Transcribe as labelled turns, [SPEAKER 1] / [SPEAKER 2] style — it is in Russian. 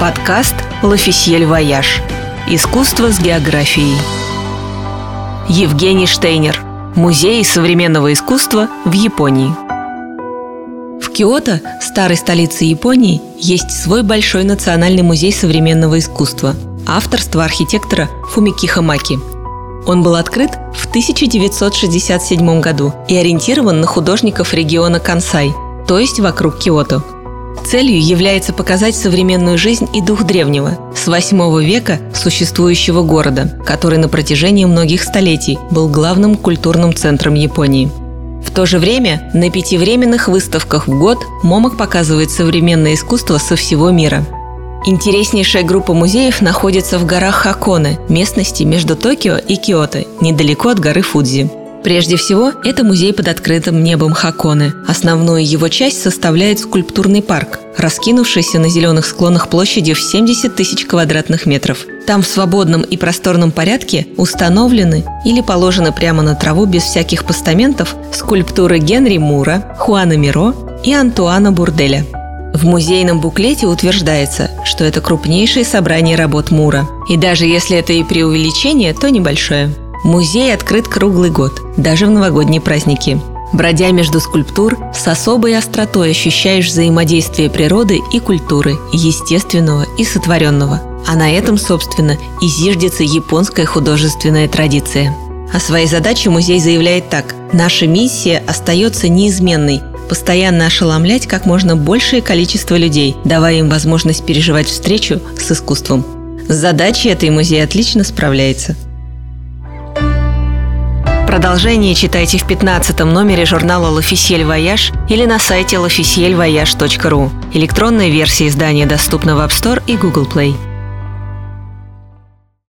[SPEAKER 1] Подкаст «L'Officiel Voyage». Искусство с географией. Евгений Штейнер. Музей современного искусства в Японии. В Киото, старой столице Японии, есть свой большой национальный музей современного искусства – авторство архитектора Фумикиха Маки. Он был открыт в 1967 году и ориентирован на художников региона Кансай, то есть вокруг Киото – Целью является показать современную жизнь и дух древнего, с 8 века существующего города, который на протяжении многих столетий был главным культурным центром Японии. В то же время на пяти временных выставках в год MoMAK показывает современное искусство со всего мира. Интереснейшая группа музеев находится в горах Хаконе, местности между Токио и Киото, недалеко от горы Фудзи. Прежде всего, это музей под открытым небом Хаконе. Основную его часть составляет скульптурный парк, раскинувшийся на зеленых склонах площадью в 70 тысяч квадратных метров. Там в свободном и просторном порядке установлены или положены прямо на траву без всяких постаментов скульптуры Генри Мура, Хуана Миро и Антуана Бурделя. В музейном буклете утверждается, что это крупнейшее собрание работ Мура. И даже если это и преувеличение, то небольшое. Музей открыт круглый год, даже в новогодние праздники. Бродя между скульптур, с особой остротой ощущаешь взаимодействие природы и культуры, естественного и сотворенного. А на этом, собственно, и зиждется японская художественная традиция. О своей задаче музей заявляет так. Наша миссия остается неизменной – постоянно ошеломлять как можно большее количество людей, давая им возможность переживать встречу с искусством. С задачей этой музей отлично справляется – Продолжение читайте в 15 номере журнала «L'Officiel Voyage» или на сайте lofficielvoyage.ru. Электронная версия издания доступна в App Store и Google Play.